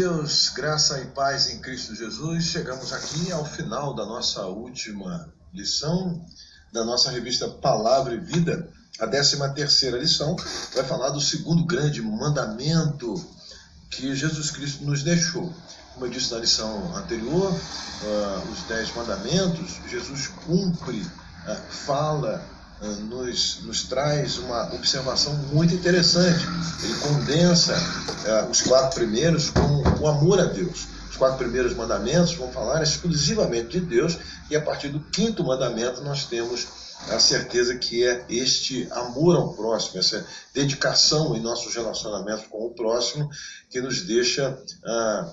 Deus, graça e paz em Cristo Jesus. Chegamos aqui ao final da nossa última lição da nossa revista Palavra e Vida. A 13 terceira lição vai falar do segundo grande mandamento que Jesus Cristo nos deixou. Como eu disse na lição anterior, uh, os dez mandamentos, Jesus cumpre, uh, fala nos, nos traz uma observação muito interessante. Ele condensa uh, os quatro primeiros com o amor a Deus. Os quatro primeiros mandamentos vão falar exclusivamente de Deus, e a partir do quinto mandamento nós temos a certeza que é este amor ao próximo, essa dedicação em nossos relacionamentos com o próximo, que nos deixa uh,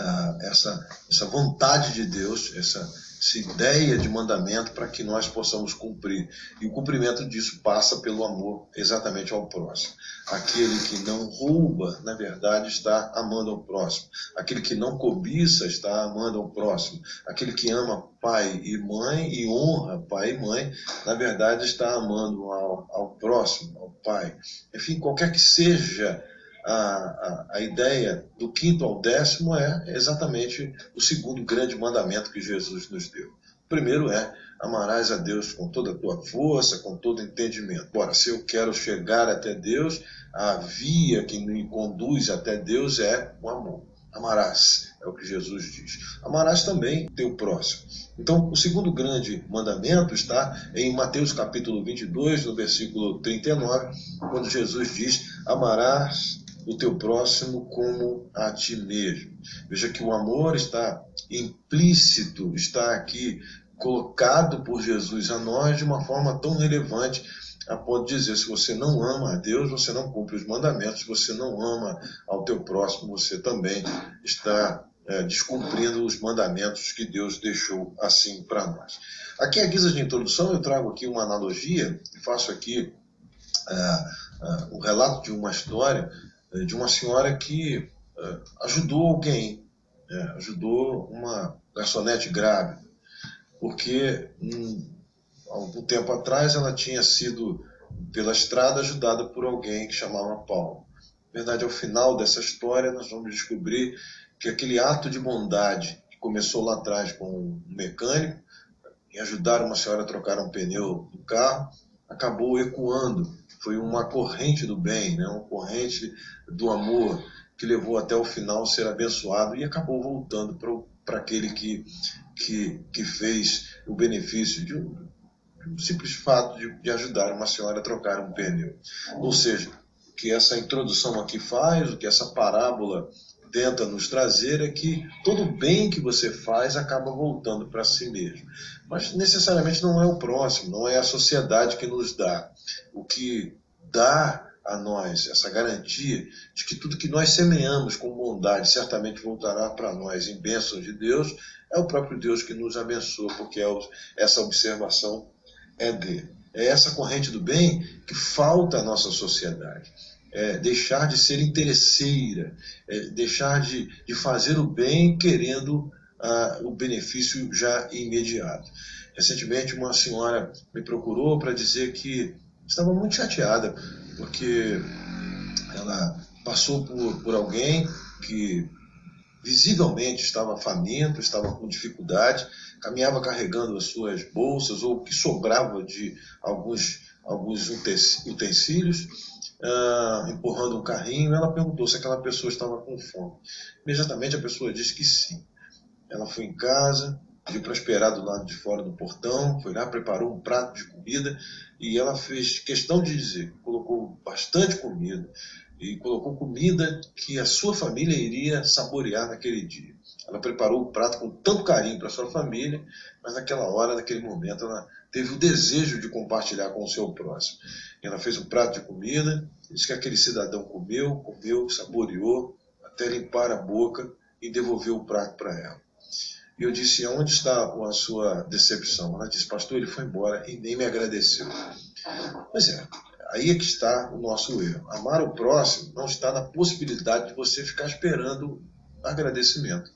uh, essa, essa vontade de Deus, essa essa ideia de mandamento para que nós possamos cumprir. E o cumprimento disso passa pelo amor exatamente ao próximo. Aquele que não rouba, na verdade, está amando ao próximo. Aquele que não cobiça está amando ao próximo. Aquele que ama pai e mãe e honra pai e mãe, na verdade, está amando ao, ao próximo, ao pai. Enfim, qualquer que seja a, a, ideia do quinto ao décimo é exatamente o segundo grande mandamento que Jesus nos deu. O primeiro é amarás a Deus com toda a tua força, com todo entendimento. Ora, se eu quero chegar até Deus, a via que me conduz até Deus é o amor. Amarás, é o que Jesus diz. Amarás também teu próximo. Então, o segundo grande mandamento está em Mateus capítulo 22, no versículo 39, quando Jesus diz: Amarás o teu próximo como a ti mesmo. Veja que o amor está implícito, está aqui colocado por Jesus a nós de uma forma tão relevante a ponto de dizer: se você não ama a Deus, você não cumpre os mandamentos, se você não ama ao teu próximo, você também está é, descumprindo os mandamentos que Deus deixou assim para nós. Aqui, a guisa de introdução, eu trago aqui uma analogia, faço aqui é, é, o relato de uma história é, de uma senhora que é, ajudou alguém, é, ajudou uma garçonete grávida, porque um, algum tempo atrás ela tinha sido pela estrada ajudada por alguém que chamava Paulo. Na verdade, ao final dessa história, nós vamos descobrir que aquele ato de bondade que começou lá atrás com um mecânico, em ajudar uma senhora a trocar um pneu do carro, acabou ecoando foi uma corrente do bem, né? uma corrente do amor que levou até o final ser abençoado e acabou voltando para aquele que, que, que fez o benefício de um, de um simples fato de, de ajudar uma senhora a trocar um pneu. Ou seja, o que essa introdução aqui faz, o que essa parábola tenta nos trazer é que todo bem que você faz acaba voltando para si mesmo. Mas necessariamente não é o próximo, não é a sociedade que nos dá. O que dá a nós essa garantia de que tudo que nós semeamos com bondade certamente voltará para nós em bênçãos de Deus, é o próprio Deus que nos abençoa, porque é essa observação é dele. É essa corrente do bem que falta à nossa sociedade. É deixar de ser interesseira, é deixar de, de fazer o bem querendo ah, o benefício já imediato. Recentemente, uma senhora me procurou para dizer que estava muito chateada, porque ela passou por, por alguém que visivelmente estava faminto, estava com dificuldade, caminhava carregando as suas bolsas ou o que sobrava de alguns, alguns utensílios, uh, empurrando um carrinho. Ela perguntou se aquela pessoa estava com fome. Imediatamente a pessoa disse que sim. Ela foi em casa, pediu para esperar do lado de fora do portão, foi lá, preparou um prato de comida e ela fez questão de dizer, colocou bastante comida e colocou comida que a sua família iria saborear naquele dia. Ela preparou o prato com tanto carinho para sua família, mas naquela hora, naquele momento, ela teve o desejo de compartilhar com o seu próximo. Ela fez um prato de comida, disse que aquele cidadão comeu, comeu, saboreou, até limpar a boca e devolveu o prato para ela. E eu disse: Onde está a sua decepção? Ela disse: Pastor, ele foi embora e nem me agradeceu. Pois é, aí é que está o nosso erro. Amar o próximo não está na possibilidade de você ficar esperando agradecimento.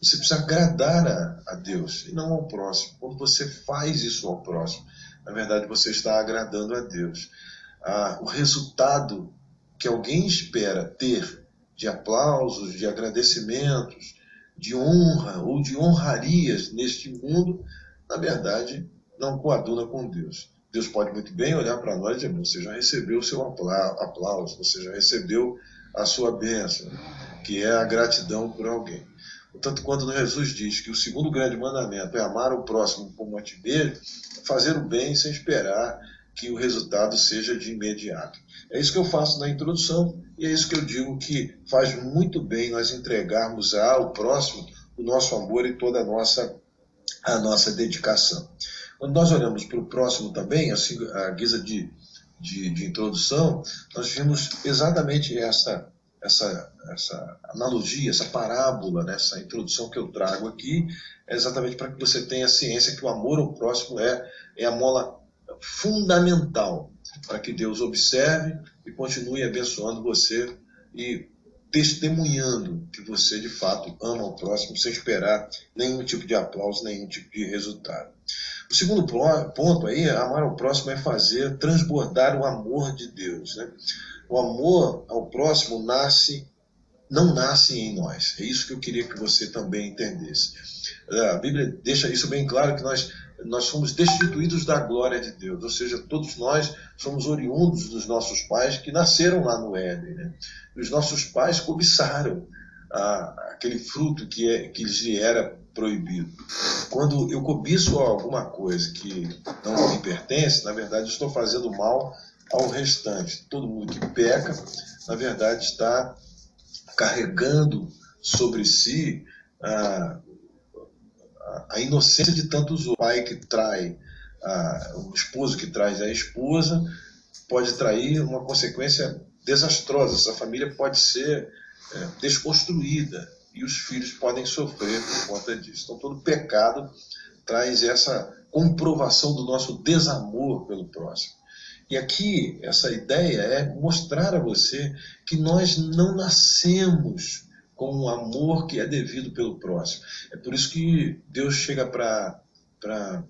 Você precisa agradar a, a Deus e não ao próximo. Quando você faz isso ao próximo, na verdade você está agradando a Deus. Ah, o resultado que alguém espera ter de aplausos, de agradecimentos, de honra ou de honrarias neste mundo, na verdade, não coaduna com Deus. Deus pode muito bem olhar para nós e dizer: você já recebeu o seu aplauso, você já recebeu a sua bênção, que é a gratidão por alguém. Portanto, quando Jesus diz que o segundo grande mandamento é amar o próximo como a ti mesmo, fazer o bem sem esperar que o resultado seja de imediato. É isso que eu faço na introdução e é isso que eu digo que faz muito bem nós entregarmos ao próximo o nosso amor e toda a nossa, a nossa dedicação. Quando nós olhamos para o próximo também, assim, a guisa de, de, de introdução, nós vimos exatamente essa, essa, essa analogia, essa parábola, né, essa introdução que eu trago aqui, é exatamente para que você tenha ciência que o amor ao próximo é, é a mola fundamental para que Deus observe e continue abençoando você e testemunhando que você de fato ama o próximo sem esperar nenhum tipo de aplauso, nenhum tipo de resultado. O segundo ponto aí, amar ao próximo é fazer transbordar o amor de Deus. Né? O amor ao próximo nasce, não nasce em nós. É isso que eu queria que você também entendesse. A Bíblia deixa isso bem claro que nós nós somos destituídos da glória de Deus, ou seja, todos nós somos oriundos dos nossos pais que nasceram lá no Éden. Né? Os nossos pais cobiçaram a, aquele fruto que, é, que lhe era proibido. Quando eu cobiço alguma coisa que não me pertence, na verdade estou fazendo mal ao restante. Todo mundo que peca, na verdade, está carregando sobre si ah, a inocência de tantos o pai que trai a, o esposo que traz a esposa pode trair uma consequência desastrosa. Essa família pode ser é, desconstruída e os filhos podem sofrer por conta disso. Então, todo pecado traz essa comprovação do nosso desamor pelo próximo. E aqui, essa ideia é mostrar a você que nós não nascemos com o amor que é devido pelo próximo. É por isso que Deus chega para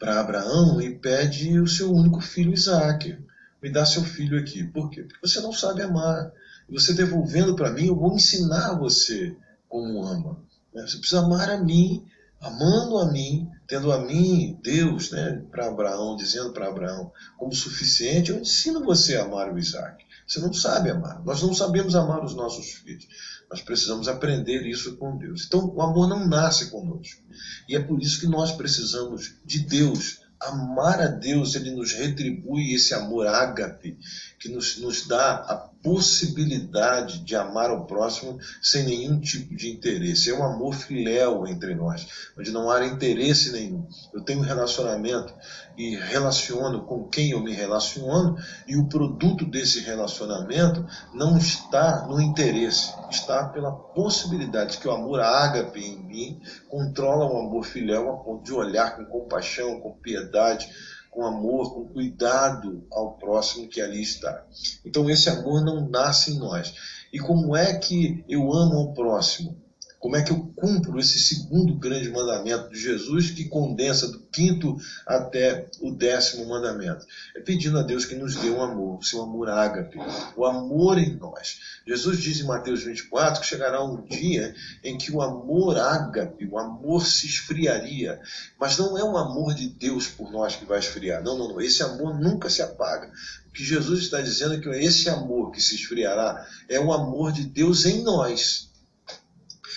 Abraão e pede o seu único filho Isaac. Me dá seu filho aqui. Por quê? Porque você não sabe amar. E você devolvendo para mim, eu vou ensinar você como ama. Né? Você precisa amar a mim, amando a mim, tendo a mim, Deus, né, para Abraão, dizendo para Abraão, como suficiente, eu ensino você a amar o Isaac. Você não sabe amar. Nós não sabemos amar os nossos filhos. Nós precisamos aprender isso com Deus. Então, o amor não nasce conosco. E é por isso que nós precisamos de Deus. Amar a Deus, Ele nos retribui esse amor ágape, que nos, nos dá a possibilidade de amar o próximo sem nenhum tipo de interesse. É um amor filéu entre nós, onde não há interesse nenhum. Eu tenho um relacionamento e relaciono com quem eu me relaciono, e o produto desse relacionamento não está no interesse, está pela possibilidade que o amor ágape em mim controla o amor filial a ponto de olhar com compaixão, com piedade, com amor, com cuidado ao próximo que ali está. Então esse amor não nasce em nós. E como é que eu amo ao próximo? Como é que eu cumpro esse segundo grande mandamento de Jesus, que condensa do quinto até o décimo mandamento? É pedindo a Deus que nos dê um amor, o seu amor ágape, o amor em nós. Jesus diz em Mateus 24 que chegará um dia em que o amor ágape, o amor se esfriaria. Mas não é um amor de Deus por nós que vai esfriar. Não, não, não. Esse amor nunca se apaga. O que Jesus está dizendo é que esse amor que se esfriará é o amor de Deus em nós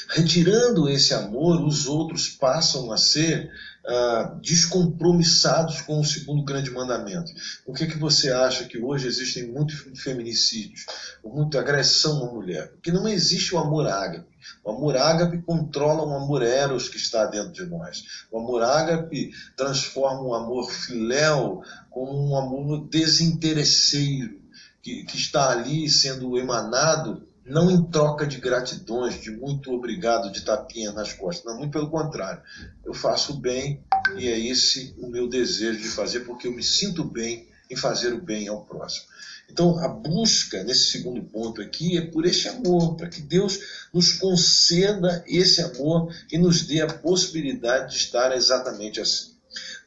Retirando esse amor, os outros passam a ser ah, descompromissados com o segundo grande mandamento. Por que, que você acha que hoje existem muitos feminicídios, muita agressão à mulher? Porque não existe o amor ágape. O amor ágape controla o amor eros que está dentro de nós. O amor ágape transforma o amor filéu como um amor desinteresseiro, que, que está ali sendo emanado não em troca de gratidões, de muito obrigado, de tapinha nas costas. Não, muito pelo contrário. Eu faço bem e é esse o meu desejo de fazer, porque eu me sinto bem em fazer o bem ao próximo. Então, a busca nesse segundo ponto aqui é por esse amor, para que Deus nos conceda esse amor e nos dê a possibilidade de estar exatamente assim.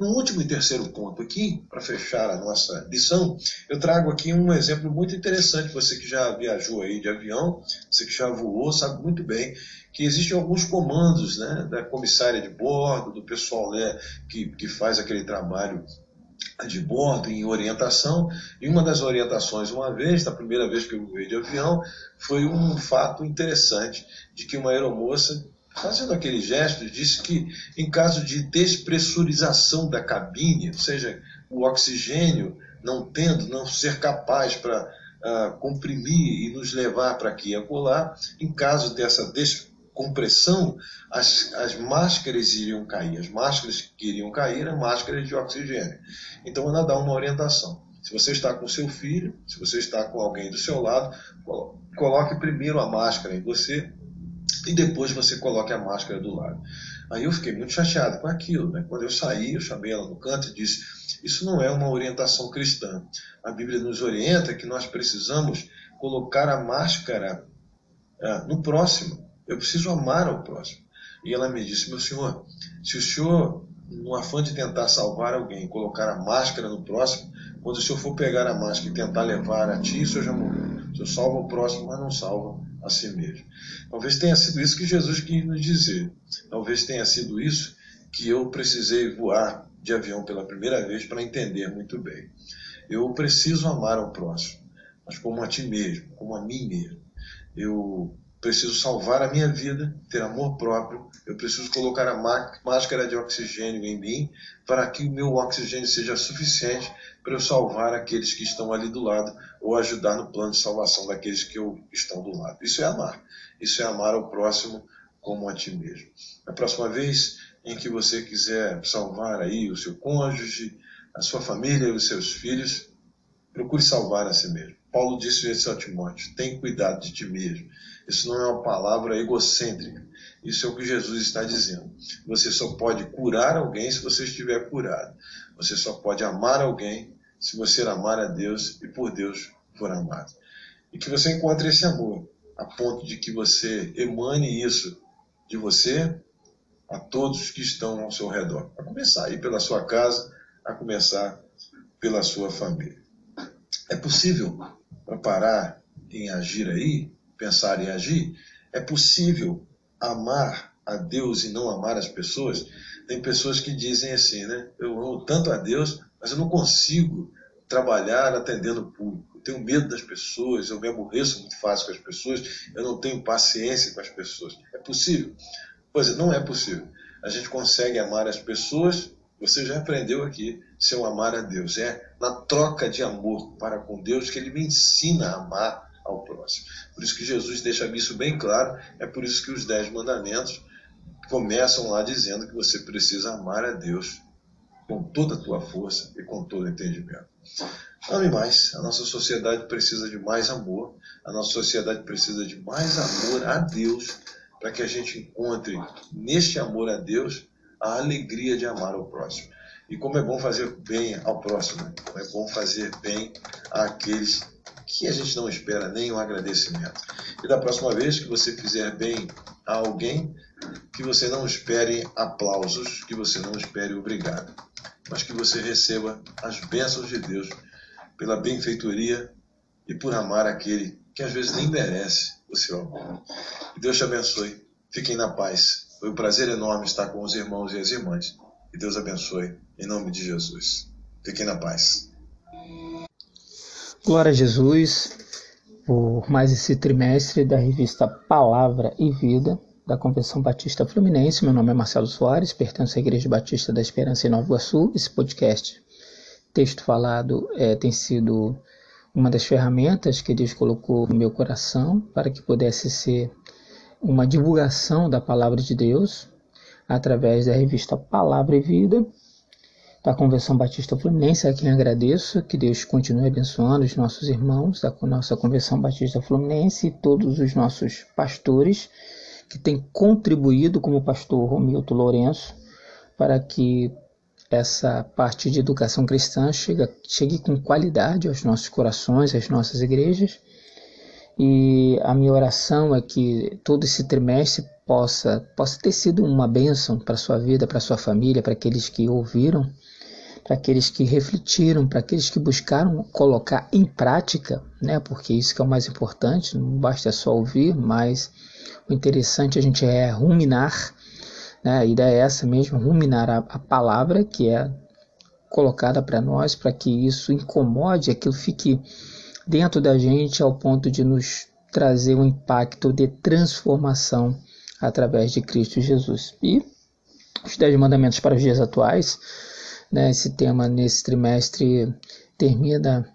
No último e terceiro ponto aqui, para fechar a nossa lição, eu trago aqui um exemplo muito interessante. Você que já viajou aí de avião, você que já voou, sabe muito bem que existem alguns comandos né, da comissária de bordo, do pessoal né, que, que faz aquele trabalho de bordo em orientação, e uma das orientações, uma vez, da primeira vez que eu voei de avião, foi um fato interessante de que uma aeromoça, fazendo aquele gesto, disse que em caso de despressurização da cabine, ou seja, o oxigênio não tendo, não ser capaz para uh, comprimir e nos levar para aqui e acolá, em caso dessa despressurização, compressão, as, as máscaras iriam cair. As máscaras que iriam cair eram máscaras de oxigênio. Então ela dá uma orientação. Se você está com seu filho, se você está com alguém do seu lado, coloque primeiro a máscara em você e depois você coloque a máscara do lado. Aí eu fiquei muito chateado com aquilo. Né? Quando eu saí, eu chamei ela no canto e disse: Isso não é uma orientação cristã. A Bíblia nos orienta que nós precisamos colocar a máscara ah, no próximo. Eu preciso amar ao próximo. E ela me disse: Meu senhor, se o senhor, no afã de tentar salvar alguém, colocar a máscara no próximo, quando o senhor for pegar a máscara e tentar levar a ti, o senhor já morreu. O senhor salva o próximo, mas não salva a si mesmo. Talvez tenha sido isso que Jesus quis nos dizer. Talvez tenha sido isso que eu precisei voar de avião pela primeira vez para entender muito bem. Eu preciso amar ao próximo, mas como a ti mesmo, como a mim mesmo. Eu preciso salvar a minha vida, ter amor próprio, eu preciso colocar a máscara de oxigênio em mim para que o meu oxigênio seja suficiente para eu salvar aqueles que estão ali do lado ou ajudar no plano de salvação daqueles que eu, estão do lado. Isso é amar. Isso é amar ao próximo como a ti mesmo. Na próxima vez em que você quiser salvar aí o seu cônjuge, a sua família, os seus filhos, procure salvar a si mesmo. Paulo disse isso a Timóteo: tem cuidado de ti mesmo. Isso não é uma palavra egocêntrica. Isso é o que Jesus está dizendo. Você só pode curar alguém se você estiver curado. Você só pode amar alguém se você amar a Deus e por Deus for amado. E que você encontre esse amor a ponto de que você emane isso de você a todos que estão ao seu redor. A começar aí pela sua casa, a começar pela sua família. É possível para parar em agir aí, pensar em agir, é possível amar a Deus e não amar as pessoas? Tem pessoas que dizem assim, né? Eu amo tanto a Deus, mas eu não consigo trabalhar atendendo o público. Eu tenho medo das pessoas, eu me aborreço muito fácil com as pessoas, eu não tenho paciência com as pessoas. É possível? Pois é, não é possível. A gente consegue amar as pessoas você já aprendeu aqui seu amar a Deus. É na troca de amor para com Deus que ele me ensina a amar ao próximo. Por isso que Jesus deixa isso bem claro. É por isso que os dez mandamentos começam lá dizendo que você precisa amar a Deus com toda a tua força e com todo o entendimento. Ame mais. A nossa sociedade precisa de mais amor. A nossa sociedade precisa de mais amor a Deus para que a gente encontre neste amor a Deus a alegria de amar o próximo. E como é bom fazer bem ao próximo, como é bom fazer bem àqueles que a gente não espera nem um agradecimento. E da próxima vez que você fizer bem a alguém, que você não espere aplausos, que você não espere obrigado, mas que você receba as bênçãos de Deus pela benfeitoria e por amar aquele que às vezes nem merece o seu amor. Que Deus te abençoe. Fiquem na paz. Foi um prazer enorme estar com os irmãos e as irmãs. E Deus abençoe, em nome de Jesus. Fiquem na paz. Glória a Jesus por mais esse trimestre da revista Palavra e Vida da Convenção Batista Fluminense. Meu nome é Marcelo Soares, pertenço à Igreja Batista da Esperança em Nova Iguaçu. Esse podcast, texto falado, é, tem sido uma das ferramentas que Deus colocou no meu coração para que pudesse ser uma divulgação da palavra de Deus através da revista Palavra e Vida da Convenção Batista Fluminense, a quem agradeço, que Deus continue abençoando os nossos irmãos da nossa Convenção Batista Fluminense e todos os nossos pastores que têm contribuído, como o pastor Romilton Lourenço, para que essa parte de educação cristã chegue, chegue com qualidade aos nossos corações, às nossas igrejas. E a minha oração é que todo esse trimestre possa, possa ter sido uma bênção para a sua vida, para a sua família, para aqueles que ouviram para aqueles que refletiram, para aqueles que buscaram colocar em prática, né? Porque isso que é o mais importante, não basta só ouvir, mas o interessante a gente é ruminar, né? A ideia é essa mesmo, ruminar a, a palavra que é colocada para nós, para que isso incomode, aquilo fique dentro da gente ao ponto de nos trazer um impacto de transformação através de Cristo Jesus. E os Dez Mandamentos para os dias atuais, né, esse tema nesse trimestre termina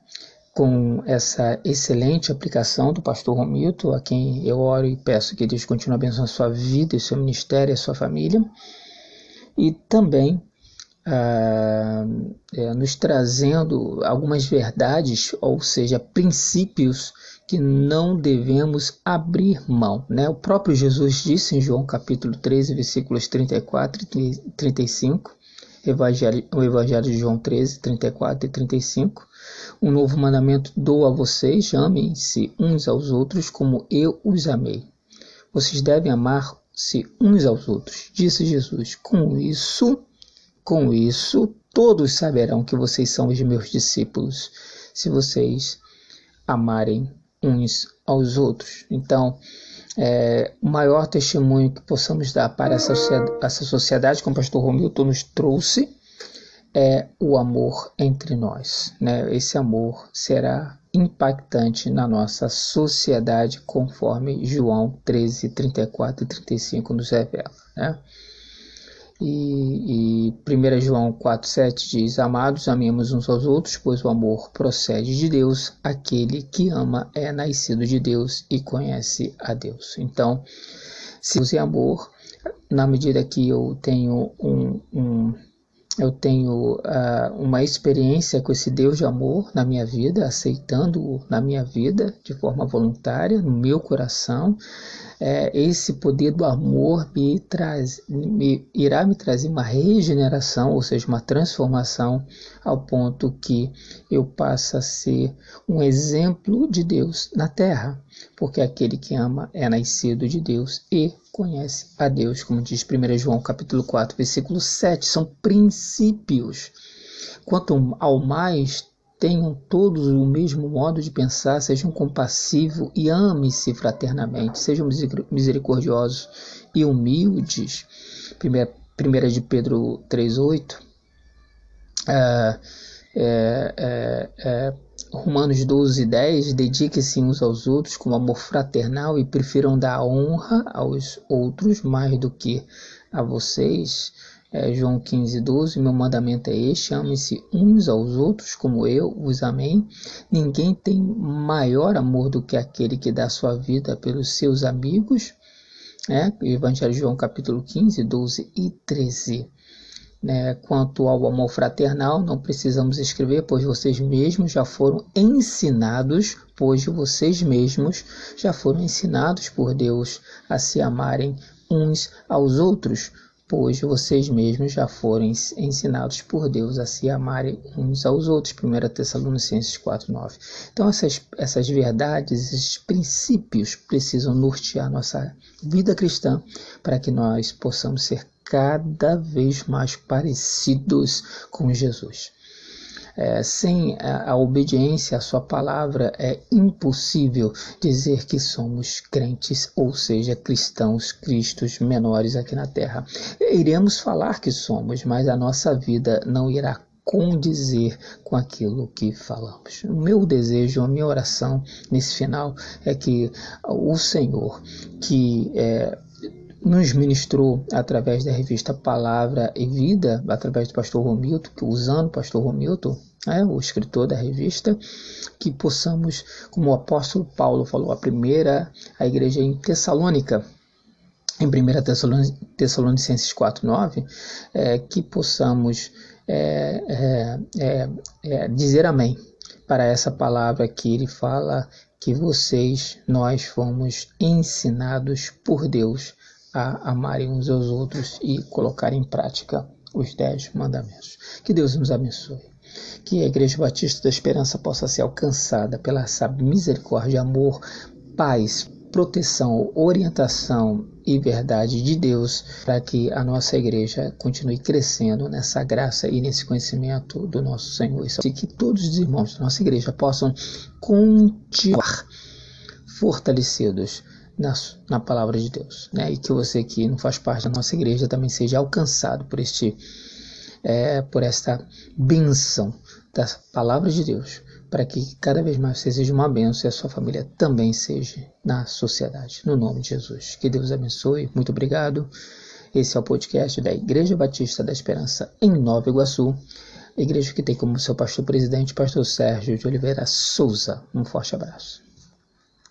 com essa excelente aplicação do pastor Romilton, a quem eu oro e peço que Deus continue abençoando a sua vida, o seu ministério, a sua família. E também ah, é, nos trazendo algumas verdades, ou seja, princípios que não devemos abrir mão. Né? O próprio Jesus disse em João capítulo 13, versículos 34 e 35, Evangelho, o Evangelho de João 13, 34 e 35. Um novo mandamento dou a vocês, amem-se uns aos outros como eu os amei. Vocês devem amar-se uns aos outros, disse Jesus. Com isso, com isso, todos saberão que vocês são os meus discípulos, se vocês amarem uns aos outros. Então, é, o maior testemunho que possamos dar para essa sociedade, essa sociedade como o pastor Romilton nos trouxe, é o amor entre nós. Né? Esse amor será impactante na nossa sociedade, conforme João 13, 34 e 35 nos revela. Né? E, e 1 João 4,7 diz: Amados, amemos uns aos outros, pois o amor procede de Deus. Aquele que ama é nascido de Deus e conhece a Deus. Então, se use amor, na medida que eu tenho um, um eu tenho uh, uma experiência com esse Deus de amor na minha vida, aceitando-o na minha vida de forma voluntária, no meu coração, é, esse poder do amor me traz, me, irá me trazer uma regeneração, ou seja, uma transformação, ao ponto que eu passe a ser um exemplo de Deus na terra, porque aquele que ama é nascido de Deus e conhece a Deus, como diz 1 João capítulo 4, versículo 7, são princípios. Quanto ao mais tenham todos o mesmo modo de pensar, sejam compassivos e amem-se fraternamente, sejam misericordiosos e humildes. Primeira, primeira de Pedro 3,8. É, é, é, é, Romanos 12, 10. Dediquem-se uns aos outros com amor fraternal e prefiram dar honra aos outros mais do que a vocês é, João 15, 12, meu mandamento é este, amem-se uns aos outros como eu os amei. Ninguém tem maior amor do que aquele que dá sua vida pelos seus amigos. É, Evangelho de João capítulo 15, 12 e 13. Né? Quanto ao amor fraternal, não precisamos escrever, pois vocês mesmos já foram ensinados, pois vocês mesmos já foram ensinados por Deus a se amarem uns aos outros pois vocês mesmos já foram ensinados por Deus a se amarem uns aos outros. 1 Tessalonicenses 4,9. Então, essas, essas verdades, esses princípios precisam nortear nossa vida cristã para que nós possamos ser cada vez mais parecidos com Jesus. É, sem a, a obediência à sua palavra, é impossível dizer que somos crentes, ou seja, cristãos, cristos menores aqui na terra. Iremos falar que somos, mas a nossa vida não irá condizer com aquilo que falamos. O meu desejo, a minha oração nesse final é que o Senhor, que é, nos ministrou através da revista Palavra e Vida, através do pastor Romilton, usando o pastor Romilton, é, o escritor da revista, que possamos, como o apóstolo Paulo falou, a primeira, a igreja em Tessalônica, em 1 Tessalonicenses 4,9, é, que possamos é, é, é, é, dizer amém para essa palavra que ele fala que vocês, nós fomos ensinados por Deus a amarem uns aos outros e colocar em prática os dez mandamentos. Que Deus nos abençoe. Que a Igreja Batista da Esperança possa ser alcançada pela essa misericórdia, amor, paz, proteção, orientação e verdade de Deus para que a nossa igreja continue crescendo nessa graça e nesse conhecimento do nosso Senhor. E que todos os irmãos da nossa igreja possam continuar fortalecidos na, na palavra de Deus, né? E que você que não faz parte da nossa igreja também seja alcançado por este é, por esta benção da palavra de Deus, para que cada vez mais você seja uma bênção e a sua família também seja na sociedade. No nome de Jesus. Que Deus abençoe. Muito obrigado. Esse é o podcast da Igreja Batista da Esperança em Nova Iguaçu. Igreja que tem como seu pastor presidente, pastor Sérgio de Oliveira Souza. Um forte abraço.